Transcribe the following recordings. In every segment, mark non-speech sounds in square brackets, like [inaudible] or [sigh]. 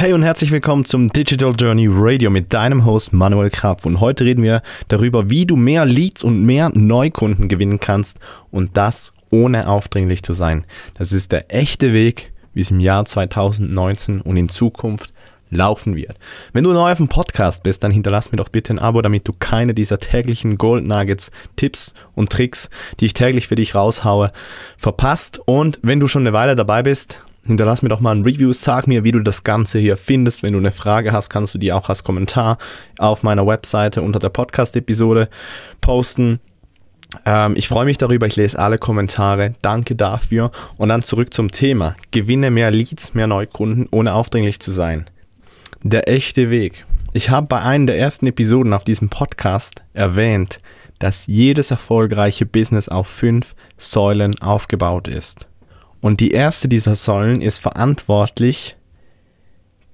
Hey und herzlich willkommen zum Digital Journey Radio mit deinem Host Manuel Krapf. Und heute reden wir darüber, wie du mehr Leads und mehr Neukunden gewinnen kannst und das ohne aufdringlich zu sein. Das ist der echte Weg, wie es im Jahr 2019 und in Zukunft laufen wird. Wenn du neu auf dem Podcast bist, dann hinterlass mir doch bitte ein Abo, damit du keine dieser täglichen Gold Nuggets, Tipps und Tricks, die ich täglich für dich raushaue, verpasst. Und wenn du schon eine Weile dabei bist, hinterlass mir doch mal ein Review, sag mir, wie du das Ganze hier findest. Wenn du eine Frage hast, kannst du die auch als Kommentar auf meiner Webseite unter der Podcast-Episode posten. Ähm, ich freue mich darüber, ich lese alle Kommentare. Danke dafür. Und dann zurück zum Thema. Gewinne mehr Leads, mehr Neukunden, ohne aufdringlich zu sein. Der echte Weg. Ich habe bei einer der ersten Episoden auf diesem Podcast erwähnt, dass jedes erfolgreiche Business auf fünf Säulen aufgebaut ist. Und die erste dieser Säulen ist verantwortlich,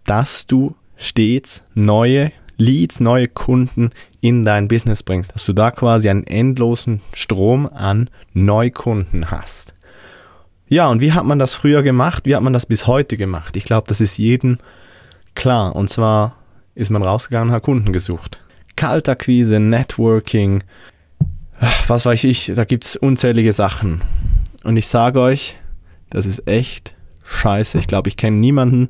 dass du stets neue Leads, neue Kunden in dein Business bringst, dass du da quasi einen endlosen Strom an Neukunden hast. Ja, und wie hat man das früher gemacht? Wie hat man das bis heute gemacht? Ich glaube, das ist jedem klar. Und zwar ist man rausgegangen und hat Kunden gesucht. Kaltakquise, Networking, was weiß ich, da gibt es unzählige Sachen. Und ich sage euch, das ist echt scheiße. Ich glaube, ich kenne niemanden,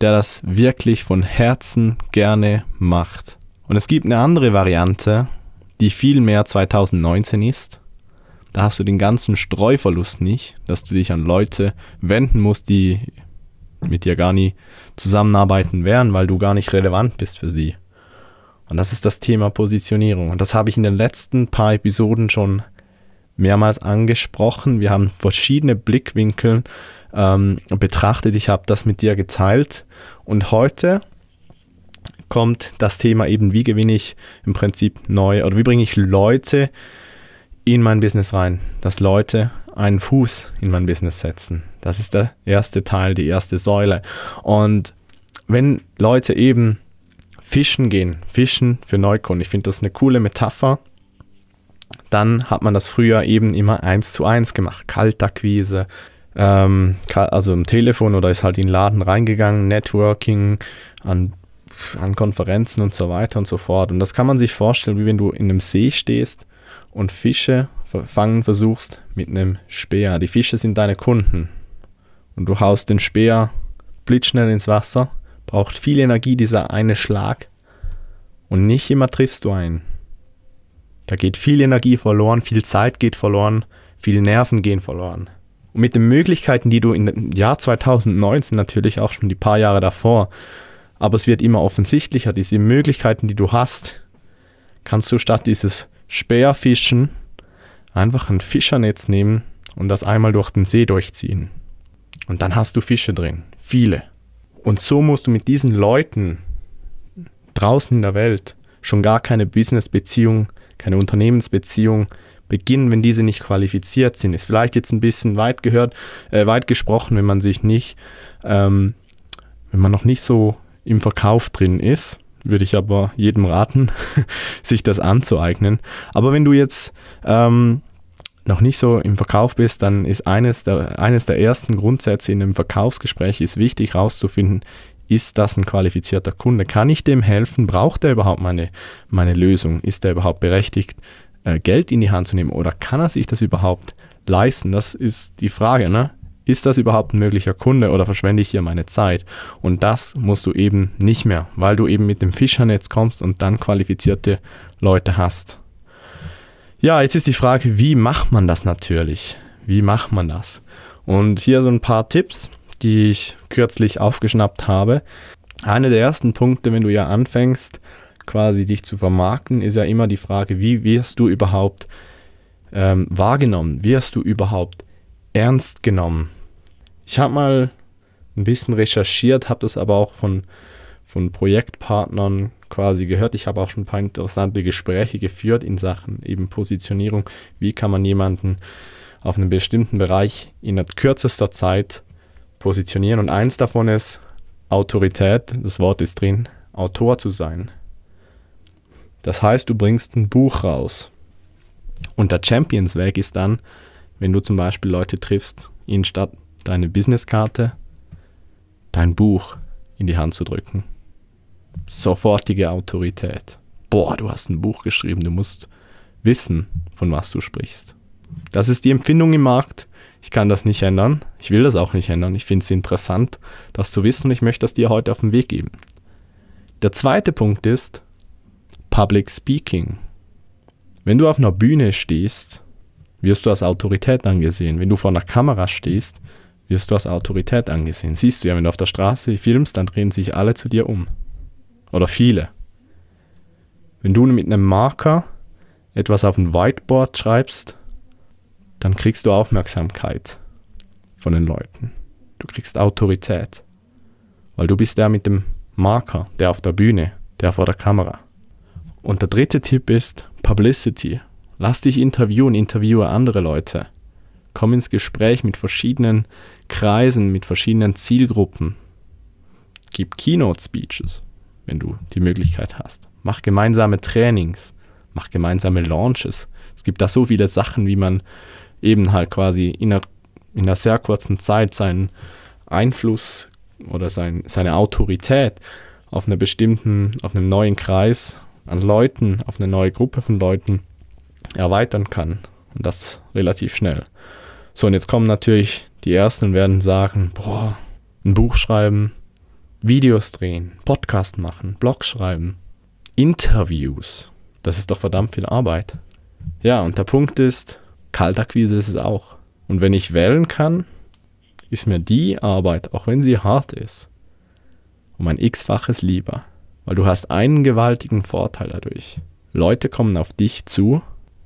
der das wirklich von Herzen gerne macht. Und es gibt eine andere Variante, die viel mehr 2019 ist. Da hast du den ganzen Streuverlust nicht, dass du dich an Leute wenden musst, die mit dir gar nie zusammenarbeiten werden, weil du gar nicht relevant bist für sie. Und das ist das Thema Positionierung. Und das habe ich in den letzten paar Episoden schon mehrmals angesprochen. Wir haben verschiedene Blickwinkel ähm, betrachtet. Ich habe das mit dir geteilt. Und heute kommt das Thema eben, wie gewinne ich im Prinzip neu oder wie bringe ich Leute in mein Business rein, dass Leute einen Fuß in mein Business setzen. Das ist der erste Teil, die erste Säule. Und wenn Leute eben fischen gehen, fischen für Neukunden, ich finde das eine coole Metapher, dann hat man das früher eben immer eins zu eins gemacht. Kaltakquise, ähm, also im Telefon oder ist halt in den Laden reingegangen, Networking, an, an Konferenzen und so weiter und so fort. Und das kann man sich vorstellen, wie wenn du in einem See stehst und Fische fangen versuchst mit einem Speer. Die Fische sind deine Kunden. Und du haust den Speer blitzschnell ins Wasser, braucht viel Energie dieser eine Schlag und nicht immer triffst du einen. Da geht viel Energie verloren, viel Zeit geht verloren, viel Nerven gehen verloren. Und mit den Möglichkeiten, die du im Jahr 2019 natürlich auch schon die paar Jahre davor, aber es wird immer offensichtlicher, diese Möglichkeiten, die du hast, kannst du statt dieses Speerfischen einfach ein Fischernetz nehmen und das einmal durch den See durchziehen. Und dann hast du Fische drin, viele. Und so musst du mit diesen Leuten draußen in der Welt schon gar keine Business-Beziehung keine Unternehmensbeziehung beginnen, wenn diese nicht qualifiziert sind. Ist vielleicht jetzt ein bisschen weit gehört, äh, weit gesprochen, wenn man sich nicht, ähm, wenn man noch nicht so im Verkauf drin ist, würde ich aber jedem raten, [laughs] sich das anzueignen. Aber wenn du jetzt ähm, noch nicht so im Verkauf bist, dann ist eines der, eines der ersten Grundsätze in einem Verkaufsgespräch ist wichtig herauszufinden, ist das ein qualifizierter Kunde? Kann ich dem helfen? Braucht er überhaupt meine, meine Lösung? Ist er überhaupt berechtigt, äh, Geld in die Hand zu nehmen? Oder kann er sich das überhaupt leisten? Das ist die Frage, ne? Ist das überhaupt ein möglicher Kunde oder verschwende ich hier meine Zeit? Und das musst du eben nicht mehr, weil du eben mit dem Fischernetz kommst und dann qualifizierte Leute hast. Ja, jetzt ist die Frage, wie macht man das natürlich? Wie macht man das? Und hier so ein paar Tipps die ich kürzlich aufgeschnappt habe. Einer der ersten Punkte, wenn du ja anfängst, quasi dich zu vermarkten, ist ja immer die Frage, wie wirst du überhaupt ähm, wahrgenommen? Wirst du überhaupt ernst genommen? Ich habe mal ein bisschen recherchiert, habe das aber auch von, von Projektpartnern quasi gehört. Ich habe auch schon ein paar interessante Gespräche geführt in Sachen eben Positionierung. Wie kann man jemanden auf einem bestimmten Bereich in kürzester Zeit positionieren. Und eins davon ist Autorität, das Wort ist drin, Autor zu sein. Das heißt, du bringst ein Buch raus. Und der Champions-Weg ist dann, wenn du zum Beispiel Leute triffst, ihnen statt deine Businesskarte dein Buch in die Hand zu drücken. Sofortige Autorität. Boah, du hast ein Buch geschrieben, du musst wissen, von was du sprichst. Das ist die Empfindung im Markt. Ich kann das nicht ändern. Ich will das auch nicht ändern. Ich finde es interessant, das zu wissen und ich möchte das dir heute auf den Weg geben. Der zweite Punkt ist Public Speaking. Wenn du auf einer Bühne stehst, wirst du als Autorität angesehen. Wenn du vor einer Kamera stehst, wirst du als Autorität angesehen. Siehst du ja, wenn du auf der Straße filmst, dann drehen sich alle zu dir um. Oder viele. Wenn du mit einem Marker etwas auf ein Whiteboard schreibst, dann kriegst du Aufmerksamkeit von den Leuten. Du kriegst Autorität. Weil du bist der mit dem Marker, der auf der Bühne, der vor der Kamera. Und der dritte Tipp ist Publicity. Lass dich interviewen, interviewe andere Leute. Komm ins Gespräch mit verschiedenen Kreisen, mit verschiedenen Zielgruppen. Gib Keynote-Speeches, wenn du die Möglichkeit hast. Mach gemeinsame Trainings, mach gemeinsame Launches. Es gibt da so viele Sachen, wie man eben halt quasi in einer, in einer sehr kurzen Zeit seinen Einfluss oder sein, seine Autorität auf einer bestimmten, auf einem neuen Kreis an Leuten, auf eine neue Gruppe von Leuten erweitern kann. Und das relativ schnell. So, und jetzt kommen natürlich die Ersten und werden sagen, boah, ein Buch schreiben, Videos drehen, Podcast machen, Blog schreiben, Interviews. Das ist doch verdammt viel Arbeit. Ja, und der Punkt ist, Kaltakquise ist es auch. Und wenn ich wählen kann, ist mir die Arbeit, auch wenn sie hart ist, um ein x-faches lieber. Weil du hast einen gewaltigen Vorteil dadurch. Leute kommen auf dich zu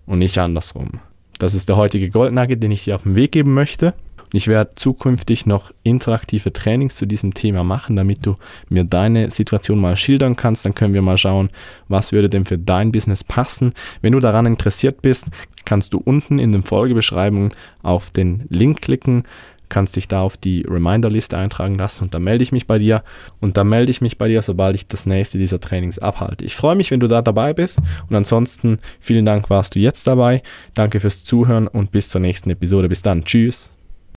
und nicht andersrum. Das ist der heutige Goldnugget, den ich dir auf den Weg geben möchte. Ich werde zukünftig noch interaktive Trainings zu diesem Thema machen, damit du mir deine Situation mal schildern kannst. Dann können wir mal schauen, was würde denn für dein Business passen. Wenn du daran interessiert bist, kannst du unten in den Folgebeschreibungen auf den Link klicken kannst dich da auf die Reminder-Liste eintragen lassen und dann melde ich mich bei dir. Und dann melde ich mich bei dir, sobald ich das nächste dieser Trainings abhalte. Ich freue mich, wenn du da dabei bist. Und ansonsten vielen Dank, warst du jetzt dabei. Danke fürs Zuhören und bis zur nächsten Episode. Bis dann. Tschüss.